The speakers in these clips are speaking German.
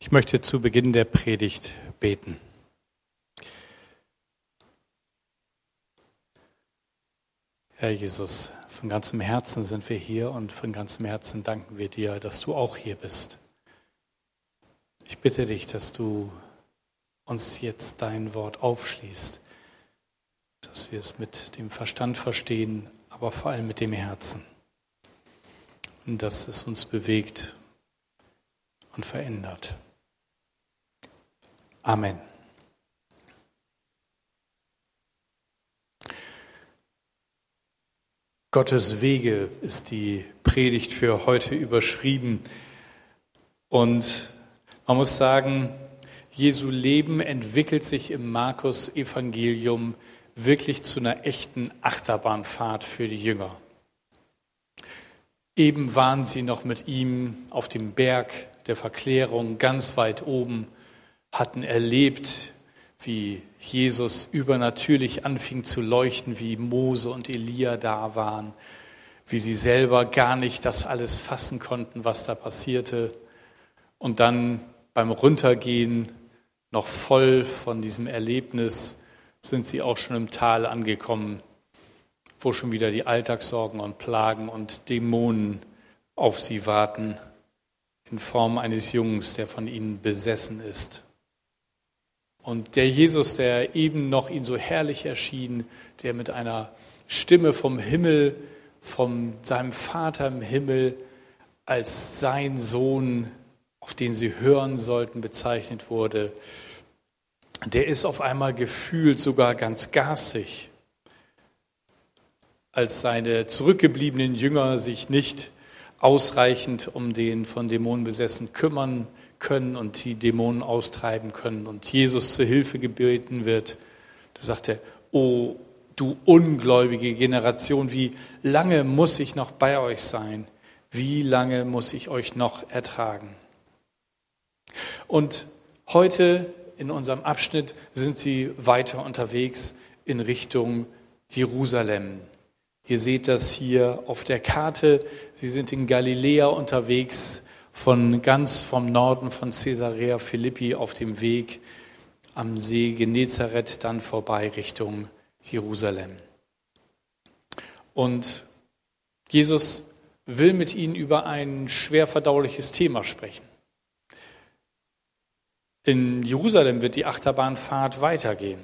Ich möchte zu Beginn der Predigt beten. Herr Jesus, von ganzem Herzen sind wir hier und von ganzem Herzen danken wir dir, dass du auch hier bist. Ich bitte dich, dass du uns jetzt dein Wort aufschließt, dass wir es mit dem Verstand verstehen, aber vor allem mit dem Herzen. Und dass es uns bewegt und verändert. Amen. Gottes Wege ist die Predigt für heute überschrieben. Und man muss sagen, Jesu Leben entwickelt sich im Markus Evangelium wirklich zu einer echten Achterbahnfahrt für die Jünger. Eben waren sie noch mit ihm auf dem Berg der Verklärung ganz weit oben, hatten erlebt, wie Jesus übernatürlich anfing zu leuchten, wie Mose und Elia da waren, wie sie selber gar nicht das alles fassen konnten, was da passierte. Und dann beim Runtergehen, noch voll von diesem Erlebnis, sind sie auch schon im Tal angekommen, wo schon wieder die Alltagssorgen und Plagen und Dämonen auf sie warten, in Form eines Jungs, der von ihnen besessen ist. Und der Jesus, der eben noch ihn so herrlich erschien, der mit einer Stimme vom Himmel, von seinem Vater im Himmel als sein Sohn, auf den sie hören sollten, bezeichnet wurde, der ist auf einmal gefühlt sogar ganz garstig, als seine zurückgebliebenen Jünger sich nicht ausreichend um den von Dämonen besessen kümmern können und die Dämonen austreiben können und Jesus zur Hilfe gebeten wird, da sagt er, oh du ungläubige Generation, wie lange muss ich noch bei euch sein? Wie lange muss ich euch noch ertragen? Und heute in unserem Abschnitt sind sie weiter unterwegs in Richtung Jerusalem. Ihr seht das hier auf der Karte. Sie sind in Galiläa unterwegs von ganz vom Norden von Caesarea Philippi auf dem Weg am See Genezareth dann vorbei Richtung Jerusalem. Und Jesus will mit ihnen über ein schwer verdauliches Thema sprechen. In Jerusalem wird die Achterbahnfahrt weitergehen.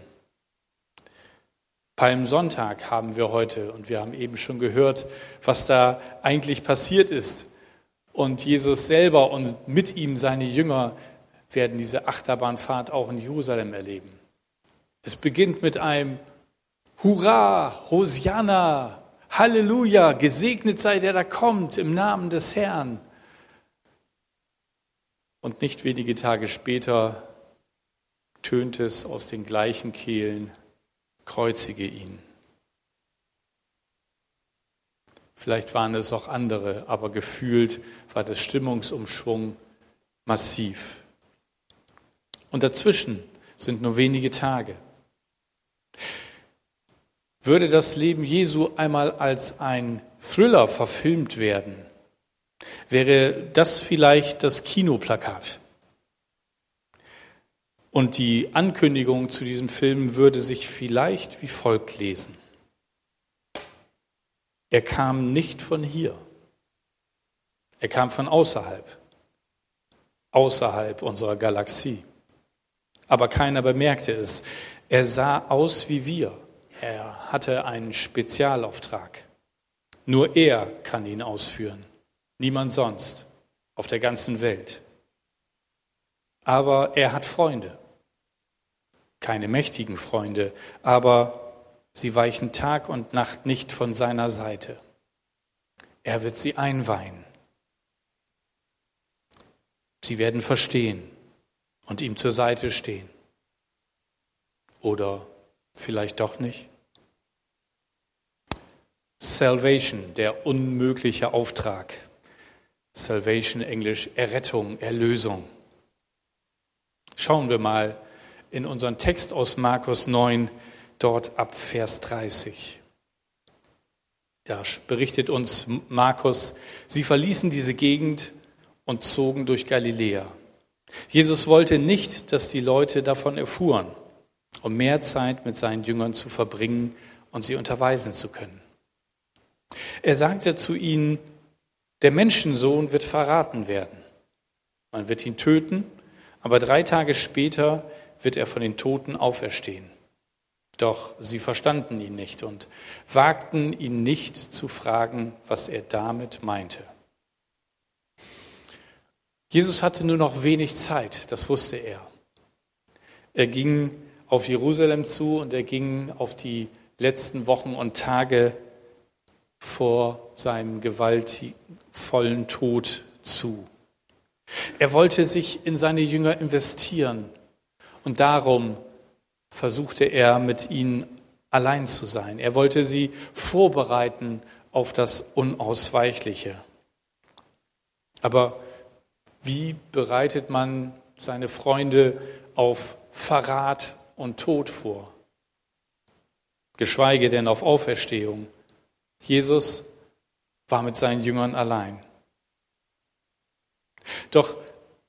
Palmsonntag haben wir heute und wir haben eben schon gehört, was da eigentlich passiert ist und Jesus selber und mit ihm seine Jünger werden diese Achterbahnfahrt auch in Jerusalem erleben. Es beginnt mit einem Hurra, Hosianna, Halleluja, gesegnet sei der da kommt im Namen des Herrn. Und nicht wenige Tage später tönt es aus den gleichen Kehlen, kreuzige ihn. Vielleicht waren es auch andere, aber gefühlt war das Stimmungsumschwung massiv. Und dazwischen sind nur wenige Tage. Würde das Leben Jesu einmal als ein Thriller verfilmt werden, wäre das vielleicht das Kinoplakat. Und die Ankündigung zu diesem Film würde sich vielleicht wie folgt lesen. Er kam nicht von hier. Er kam von außerhalb, außerhalb unserer Galaxie. Aber keiner bemerkte es. Er sah aus wie wir. Er hatte einen Spezialauftrag. Nur er kann ihn ausführen. Niemand sonst auf der ganzen Welt. Aber er hat Freunde. Keine mächtigen Freunde, aber Sie weichen Tag und Nacht nicht von seiner Seite. Er wird sie einweihen. Sie werden verstehen und ihm zur Seite stehen. Oder vielleicht doch nicht. Salvation, der unmögliche Auftrag. Salvation Englisch Errettung, Erlösung. Schauen wir mal in unseren Text aus Markus 9, dort ab Vers 30. Da berichtet uns Markus, sie verließen diese Gegend und zogen durch Galiläa. Jesus wollte nicht, dass die Leute davon erfuhren, um mehr Zeit mit seinen Jüngern zu verbringen und sie unterweisen zu können. Er sagte zu ihnen, der Menschensohn wird verraten werden. Man wird ihn töten, aber drei Tage später wird er von den Toten auferstehen. Doch sie verstanden ihn nicht und wagten ihn nicht zu fragen, was er damit meinte. Jesus hatte nur noch wenig Zeit, das wusste er. Er ging auf Jerusalem zu und er ging auf die letzten Wochen und Tage vor seinem gewaltvollen Tod zu. Er wollte sich in seine Jünger investieren und darum versuchte er mit ihnen allein zu sein. Er wollte sie vorbereiten auf das Unausweichliche. Aber wie bereitet man seine Freunde auf Verrat und Tod vor? Geschweige denn auf Auferstehung. Jesus war mit seinen Jüngern allein. Doch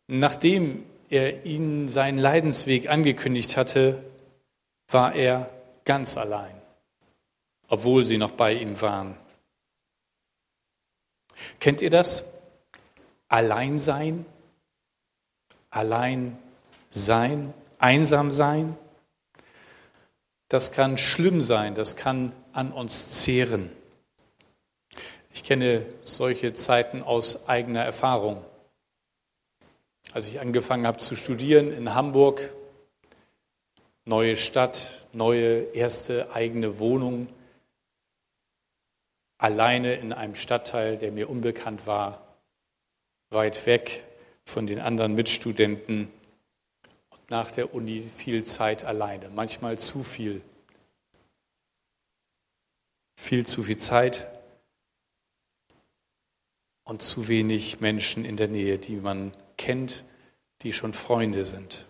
nachdem er ihnen seinen Leidensweg angekündigt hatte, war er ganz allein, obwohl sie noch bei ihm waren. Kennt ihr das? Allein sein? Allein sein? Einsam sein? Das kann schlimm sein, das kann an uns zehren. Ich kenne solche Zeiten aus eigener Erfahrung. Als ich angefangen habe zu studieren in Hamburg, neue Stadt, neue erste eigene Wohnung, alleine in einem Stadtteil, der mir unbekannt war, weit weg von den anderen Mitstudenten und nach der Uni viel Zeit alleine, manchmal zu viel. Viel zu viel Zeit und zu wenig Menschen in der Nähe, die man kennt, die schon Freunde sind.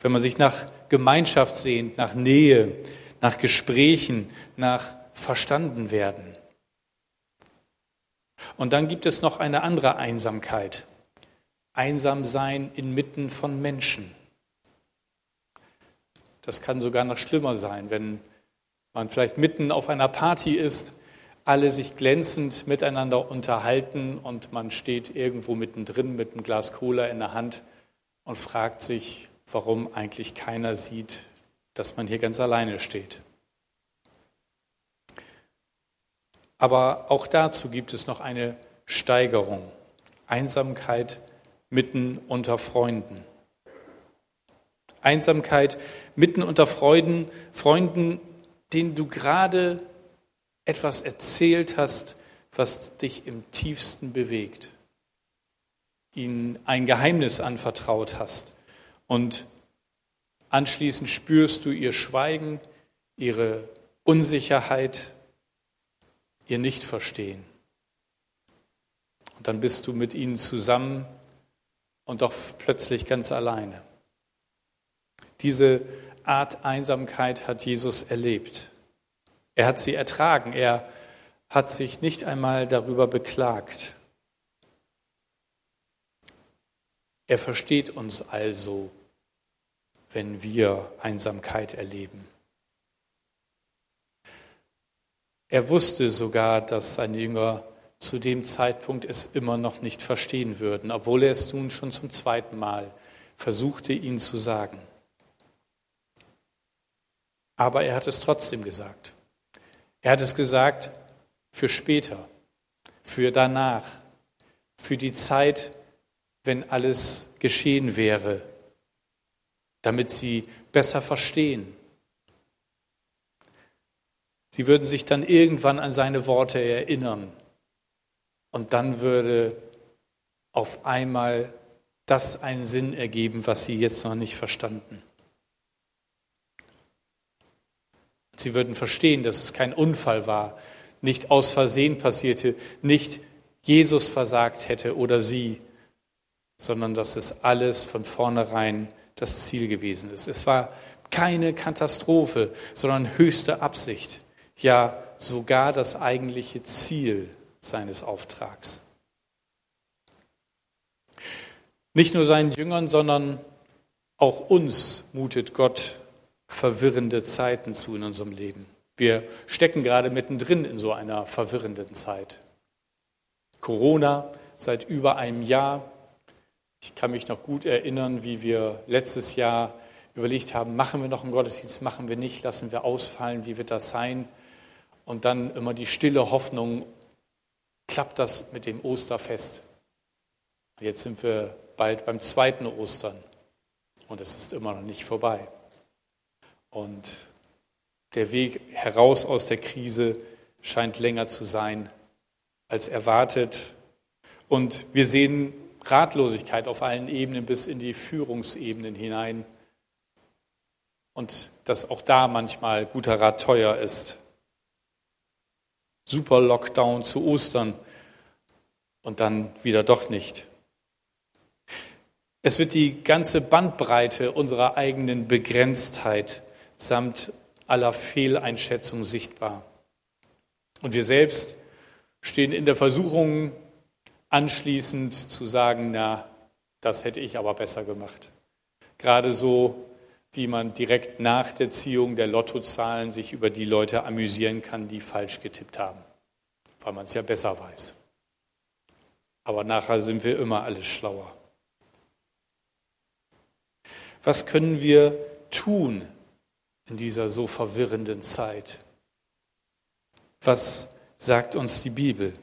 Wenn man sich nach Gemeinschaft sehnt, nach Nähe, nach Gesprächen, nach verstanden werden. Und dann gibt es noch eine andere Einsamkeit. Einsam sein inmitten von Menschen. Das kann sogar noch schlimmer sein, wenn man vielleicht mitten auf einer Party ist, alle sich glänzend miteinander unterhalten und man steht irgendwo mittendrin mit einem Glas Cola in der Hand und fragt sich, warum eigentlich keiner sieht, dass man hier ganz alleine steht. Aber auch dazu gibt es noch eine Steigerung. Einsamkeit mitten unter Freunden. Einsamkeit mitten unter Freuden, Freunden, denen du gerade etwas erzählt hast, was dich im tiefsten bewegt. Ihnen ein Geheimnis anvertraut hast und anschließend spürst du ihr Schweigen, ihre Unsicherheit, ihr Nichtverstehen. Und dann bist du mit ihnen zusammen und doch plötzlich ganz alleine. Diese Art Einsamkeit hat Jesus erlebt. Er hat sie ertragen. Er hat sich nicht einmal darüber beklagt. Er versteht uns also wenn wir Einsamkeit erleben. Er wusste sogar, dass seine Jünger zu dem Zeitpunkt es immer noch nicht verstehen würden, obwohl er es nun schon zum zweiten Mal versuchte, ihnen zu sagen. Aber er hat es trotzdem gesagt. Er hat es gesagt für später, für danach, für die Zeit, wenn alles geschehen wäre, damit sie besser verstehen. Sie würden sich dann irgendwann an seine Worte erinnern und dann würde auf einmal das einen Sinn ergeben, was sie jetzt noch nicht verstanden. Sie würden verstehen, dass es kein Unfall war, nicht aus Versehen passierte, nicht Jesus versagt hätte oder sie, sondern dass es alles von vornherein das Ziel gewesen ist. Es war keine Katastrophe, sondern höchste Absicht, ja sogar das eigentliche Ziel seines Auftrags. Nicht nur seinen Jüngern, sondern auch uns mutet Gott verwirrende Zeiten zu in unserem Leben. Wir stecken gerade mittendrin in so einer verwirrenden Zeit. Corona seit über einem Jahr. Ich kann mich noch gut erinnern, wie wir letztes Jahr überlegt haben, machen wir noch einen Gottesdienst, machen wir nicht, lassen wir ausfallen, wie wird das sein? Und dann immer die stille Hoffnung, klappt das mit dem Osterfest? Jetzt sind wir bald beim zweiten Ostern und es ist immer noch nicht vorbei. Und der Weg heraus aus der Krise scheint länger zu sein als erwartet. Und wir sehen Ratlosigkeit auf allen Ebenen bis in die Führungsebenen hinein. Und dass auch da manchmal guter Rat teuer ist. Super Lockdown zu Ostern und dann wieder doch nicht. Es wird die ganze Bandbreite unserer eigenen Begrenztheit samt aller Fehleinschätzung sichtbar. Und wir selbst stehen in der Versuchung, anschließend zu sagen, na, das hätte ich aber besser gemacht. Gerade so, wie man direkt nach der Ziehung der Lottozahlen sich über die Leute amüsieren kann, die falsch getippt haben, weil man es ja besser weiß. Aber nachher sind wir immer alles schlauer. Was können wir tun in dieser so verwirrenden Zeit? Was sagt uns die Bibel?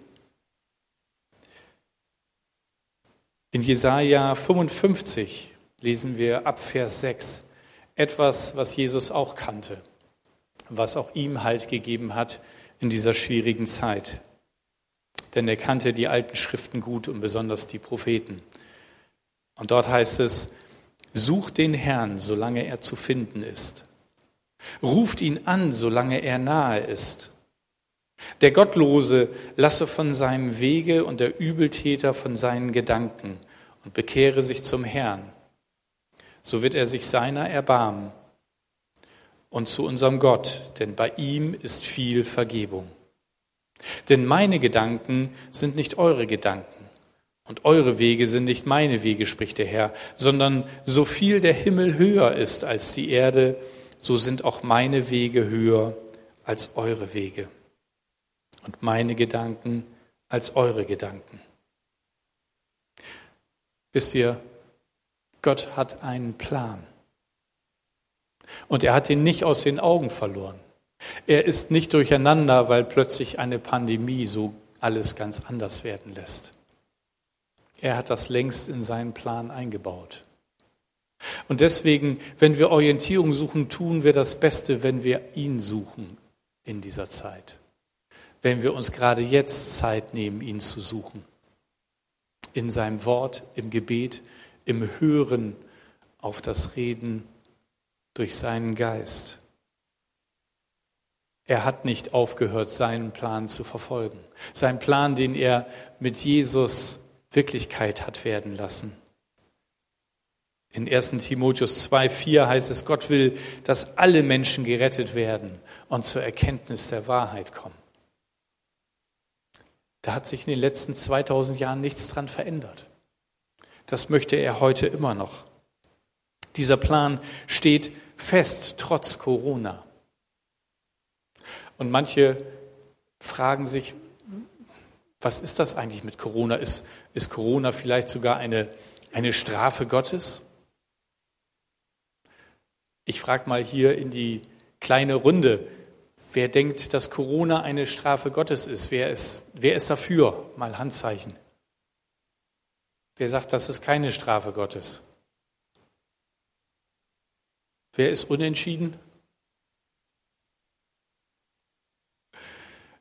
In Jesaja 55 lesen wir ab Vers 6 etwas, was Jesus auch kannte, was auch ihm Halt gegeben hat in dieser schwierigen Zeit. Denn er kannte die alten Schriften gut und besonders die Propheten. Und dort heißt es, Sucht den Herrn, solange er zu finden ist. Ruft ihn an, solange er nahe ist. Der Gottlose lasse von seinem Wege und der Übeltäter von seinen Gedanken und bekehre sich zum Herrn. So wird er sich seiner erbarmen und zu unserem Gott, denn bei ihm ist viel Vergebung. Denn meine Gedanken sind nicht eure Gedanken und eure Wege sind nicht meine Wege, spricht der Herr, sondern so viel der Himmel höher ist als die Erde, so sind auch meine Wege höher als eure Wege und meine Gedanken als eure Gedanken. Wisst ihr, Gott hat einen Plan. Und er hat ihn nicht aus den Augen verloren. Er ist nicht durcheinander, weil plötzlich eine Pandemie so alles ganz anders werden lässt. Er hat das längst in seinen Plan eingebaut. Und deswegen, wenn wir Orientierung suchen, tun wir das Beste, wenn wir ihn suchen in dieser Zeit. Wenn wir uns gerade jetzt Zeit nehmen, ihn zu suchen. In seinem Wort, im Gebet, im Hören auf das Reden durch seinen Geist. Er hat nicht aufgehört, seinen Plan zu verfolgen. Sein Plan, den er mit Jesus Wirklichkeit hat werden lassen. In 1 Timotheus 2, 4 heißt es, Gott will, dass alle Menschen gerettet werden und zur Erkenntnis der Wahrheit kommen. Da hat sich in den letzten 2000 Jahren nichts dran verändert. Das möchte er heute immer noch. Dieser Plan steht fest, trotz Corona. Und manche fragen sich, was ist das eigentlich mit Corona? Ist, ist Corona vielleicht sogar eine, eine Strafe Gottes? Ich frage mal hier in die kleine Runde, wer denkt, dass Corona eine Strafe Gottes ist? Wer ist, wer ist dafür? Mal Handzeichen. Wer sagt, das ist keine Strafe Gottes? Wer ist unentschieden?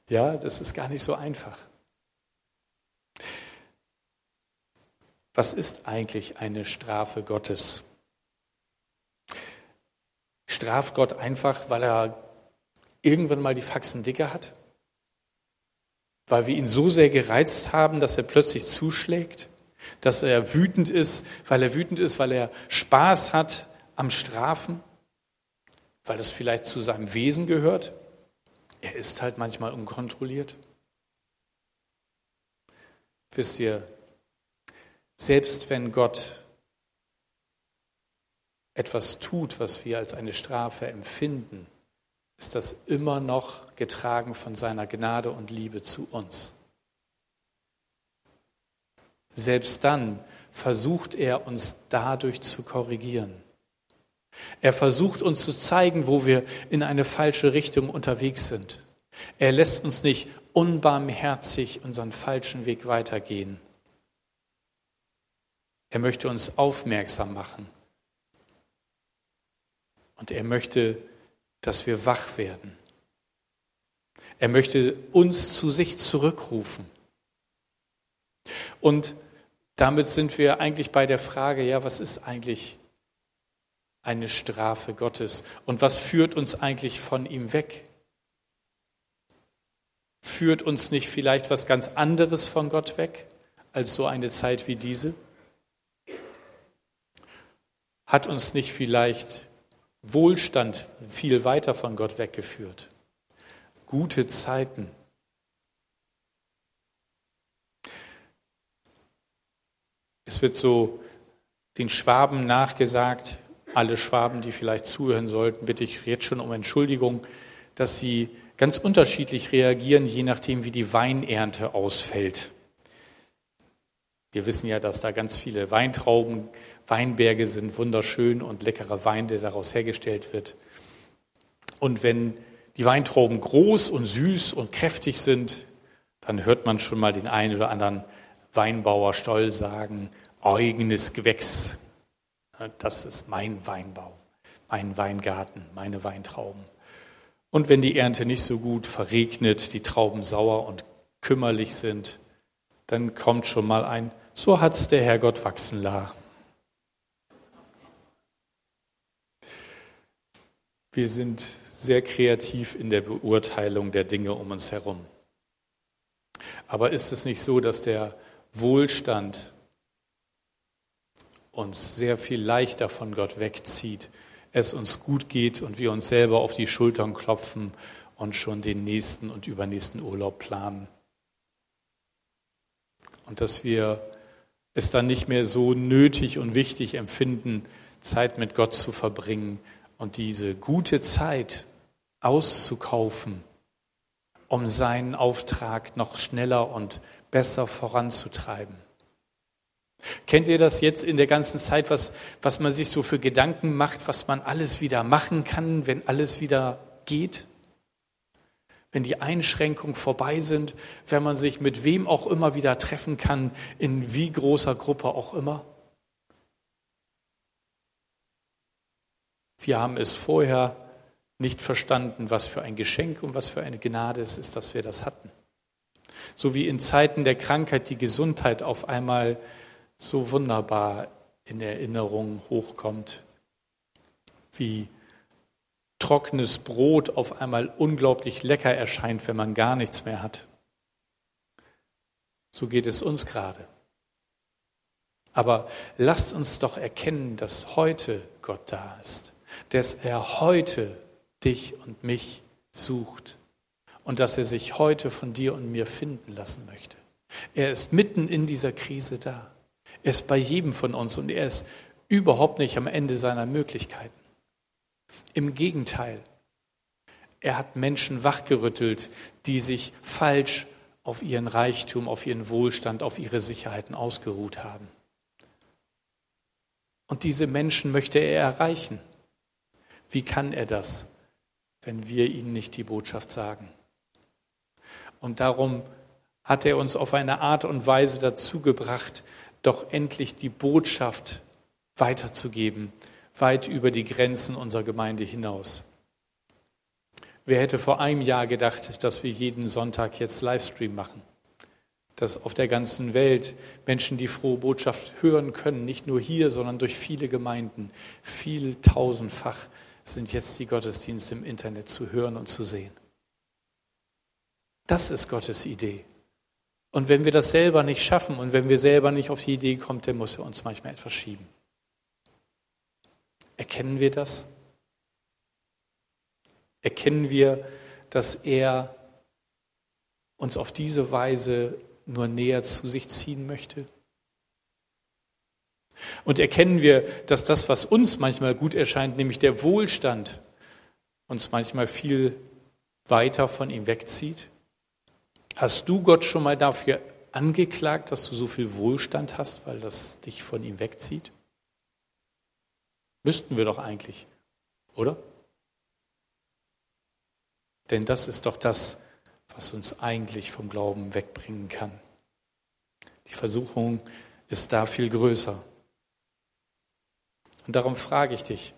Ja, das ist gar nicht so einfach. Was ist eigentlich eine Strafe Gottes? Straft Gott einfach, weil er irgendwann mal die Faxen dicker hat? Weil wir ihn so sehr gereizt haben, dass er plötzlich zuschlägt? Dass er wütend ist, weil er wütend ist, weil er Spaß hat am Strafen? Weil es vielleicht zu seinem Wesen gehört? Er ist halt manchmal unkontrolliert. Wisst ihr, Selbst wenn Gott etwas tut, was wir als eine Strafe empfinden, ist das immer noch getragen von seiner Gnade und Liebe zu uns. Selbst dann versucht er uns dadurch zu korrigieren. Er versucht uns zu zeigen, wo wir in eine falsche Richtung unterwegs sind. Er lässt uns nicht unbarmherzig unseren falschen Weg weitergehen. Er möchte uns aufmerksam machen. Und er möchte, dass wir wach werden. Er möchte uns zu sich zurückrufen. Und damit sind wir eigentlich bei der Frage, ja, was ist eigentlich eine Strafe Gottes? Und was führt uns eigentlich von ihm weg? Führt uns nicht vielleicht was ganz anderes von Gott weg als so eine Zeit wie diese? Hat uns nicht vielleicht Wohlstand viel weiter von Gott weggeführt? Gute Zeiten. Es wird so den Schwaben nachgesagt, alle Schwaben, die vielleicht zuhören sollten, bitte ich jetzt schon um Entschuldigung, dass sie ganz unterschiedlich reagieren, je nachdem, wie die Weinernte ausfällt. Wir wissen ja, dass da ganz viele Weintrauben, Weinberge sind, wunderschön und leckerer Wein, der daraus hergestellt wird. Und wenn die Weintrauben groß und süß und kräftig sind, dann hört man schon mal den einen oder anderen Weinbauer Stoll sagen, eigenes Gewächs. Das ist mein Weinbau, mein Weingarten, meine Weintrauben. Und wenn die Ernte nicht so gut verregnet, die Trauben sauer und kümmerlich sind, dann kommt schon mal ein, so hat's der Herrgott wachsen la. Wir sind sehr kreativ in der Beurteilung der Dinge um uns herum. Aber ist es nicht so, dass der Wohlstand uns sehr viel leichter von Gott wegzieht, es uns gut geht und wir uns selber auf die Schultern klopfen und schon den nächsten und übernächsten Urlaub planen. Und dass wir es dann nicht mehr so nötig und wichtig empfinden, Zeit mit Gott zu verbringen und diese gute Zeit auszukaufen, um seinen Auftrag noch schneller und besser voranzutreiben. Kennt ihr das jetzt in der ganzen Zeit, was, was man sich so für Gedanken macht, was man alles wieder machen kann, wenn alles wieder geht? Wenn die Einschränkungen vorbei sind, wenn man sich mit wem auch immer wieder treffen kann, in wie großer Gruppe auch immer? Wir haben es vorher nicht verstanden, was für ein Geschenk und was für eine Gnade es ist, dass wir das hatten. So wie in Zeiten der Krankheit die Gesundheit auf einmal so wunderbar in Erinnerung hochkommt, wie trockenes Brot auf einmal unglaublich lecker erscheint, wenn man gar nichts mehr hat. So geht es uns gerade. Aber lasst uns doch erkennen, dass heute Gott da ist, dass er heute dich und mich sucht und dass er sich heute von dir und mir finden lassen möchte. Er ist mitten in dieser Krise da. Er ist bei jedem von uns und er ist überhaupt nicht am Ende seiner Möglichkeiten. Im Gegenteil, er hat Menschen wachgerüttelt, die sich falsch auf ihren Reichtum, auf ihren Wohlstand, auf ihre Sicherheiten ausgeruht haben. Und diese Menschen möchte er erreichen. Wie kann er das, wenn wir ihnen nicht die Botschaft sagen? Und darum hat er uns auf eine Art und Weise dazu gebracht, doch endlich die Botschaft weiterzugeben, weit über die Grenzen unserer Gemeinde hinaus. Wer hätte vor einem Jahr gedacht, dass wir jeden Sonntag jetzt Livestream machen? Dass auf der ganzen Welt Menschen die frohe Botschaft hören können, nicht nur hier, sondern durch viele Gemeinden. Viel tausendfach sind jetzt die Gottesdienste im Internet zu hören und zu sehen. Das ist Gottes Idee. Und wenn wir das selber nicht schaffen und wenn wir selber nicht auf die Idee kommen, dann muss er uns manchmal etwas schieben. Erkennen wir das? Erkennen wir, dass er uns auf diese Weise nur näher zu sich ziehen möchte? Und erkennen wir, dass das, was uns manchmal gut erscheint, nämlich der Wohlstand, uns manchmal viel weiter von ihm wegzieht? Hast du Gott schon mal dafür angeklagt, dass du so viel Wohlstand hast, weil das dich von ihm wegzieht? Müssten wir doch eigentlich, oder? Denn das ist doch das, was uns eigentlich vom Glauben wegbringen kann. Die Versuchung ist da viel größer. Und darum frage ich dich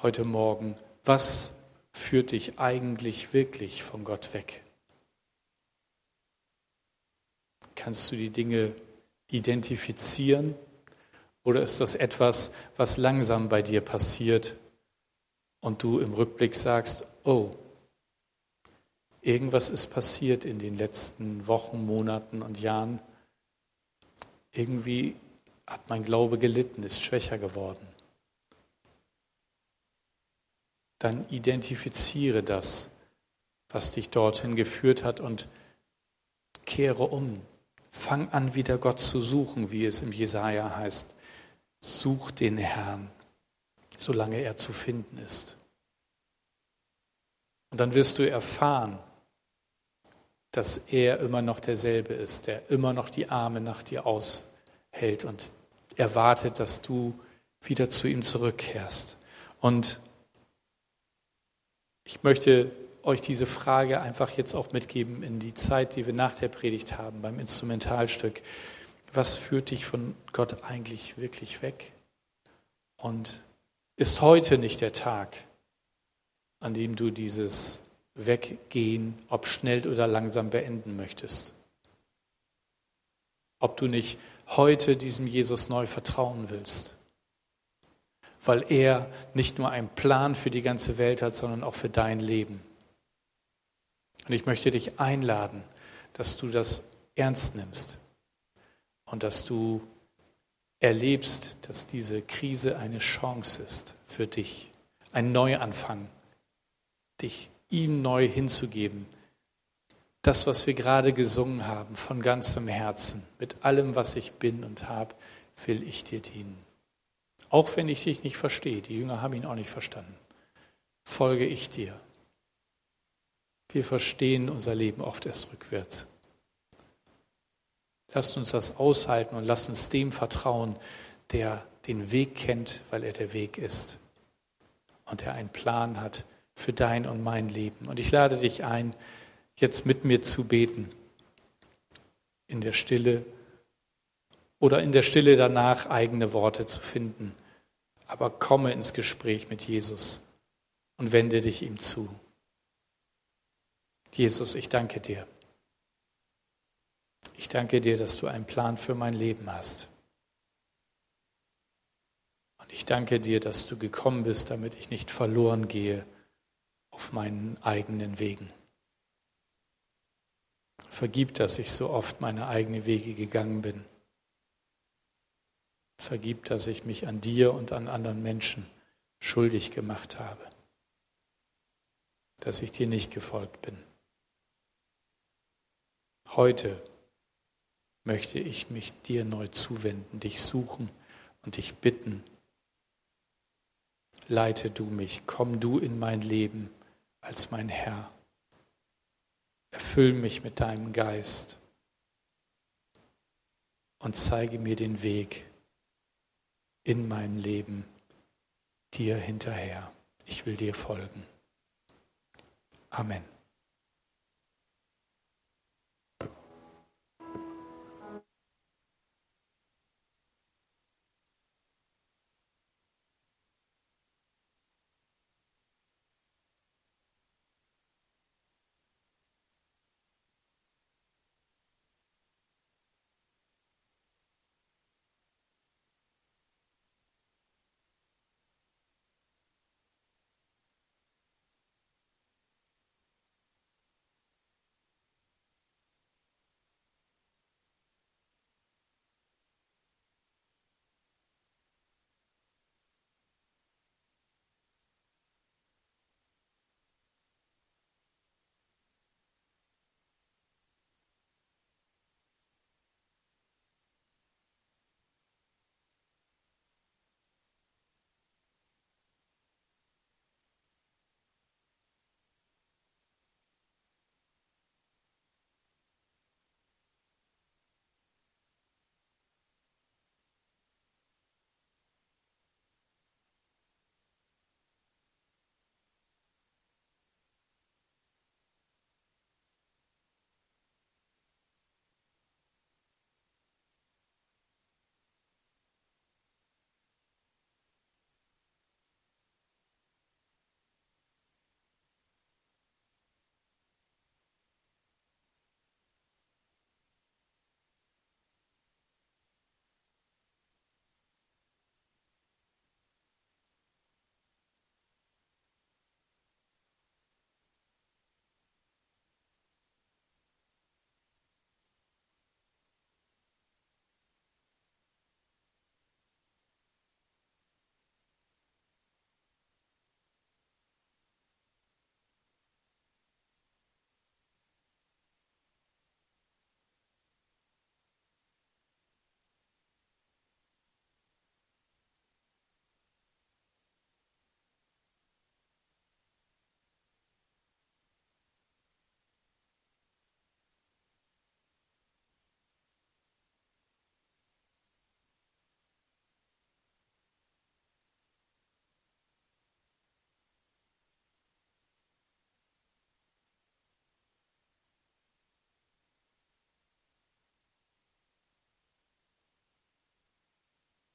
heute Morgen, was führt dich eigentlich wirklich von Gott weg? Kannst du die Dinge identifizieren oder ist das etwas, was langsam bei dir passiert und du im Rückblick sagst, oh, irgendwas ist passiert in den letzten Wochen, Monaten und Jahren. Irgendwie hat mein Glaube gelitten, ist schwächer geworden. Dann identifiziere das, was dich dorthin geführt hat und kehre um. Fang an, wieder Gott zu suchen, wie es im Jesaja heißt. Such den Herrn, solange er zu finden ist. Und dann wirst du erfahren, dass er immer noch derselbe ist, der immer noch die Arme nach dir aushält und erwartet, dass du wieder zu ihm zurückkehrst. Und ich möchte euch diese Frage einfach jetzt auch mitgeben in die Zeit, die wir nach der Predigt haben, beim Instrumentalstück. Was führt dich von Gott eigentlich wirklich weg? Und ist heute nicht der Tag, an dem du dieses Weggehen, ob schnell oder langsam, beenden möchtest. Ob du nicht heute diesem Jesus neu vertrauen willst, weil er nicht nur einen Plan für die ganze Welt hat, sondern auch für dein Leben. Und ich möchte dich einladen, dass du das ernst nimmst und dass du erlebst, dass diese Krise eine Chance ist für dich, ein Neuanfang dich ihm neu hinzugeben. Das, was wir gerade gesungen haben, von ganzem Herzen, mit allem, was ich bin und habe, will ich dir dienen. Auch wenn ich dich nicht verstehe, die Jünger haben ihn auch nicht verstanden, folge ich dir. Wir verstehen unser Leben oft erst rückwärts. Lasst uns das aushalten und lasst uns dem vertrauen, der den Weg kennt, weil er der Weg ist und der einen Plan hat für dein und mein Leben. Und ich lade dich ein, jetzt mit mir zu beten. In der Stille oder in der Stille danach eigene Worte zu finden. Aber komme ins Gespräch mit Jesus und wende dich ihm zu. Jesus, ich danke dir. Ich danke dir, dass du einen Plan für mein Leben hast. Und ich danke dir, dass du gekommen bist, damit ich nicht verloren gehe, auf meinen eigenen Wegen. Vergib, dass ich so oft meine eigenen Wege gegangen bin. Vergib, dass ich mich an dir und an anderen Menschen schuldig gemacht habe. Dass ich dir nicht gefolgt bin. Heute möchte ich mich dir neu zuwenden, dich suchen und dich bitten. Leite du mich, komm du in mein Leben als mein Herr. Erfüll mich mit deinem Geist und zeige mir den Weg in meinem Leben dir hinterher. Ich will dir folgen. Amen.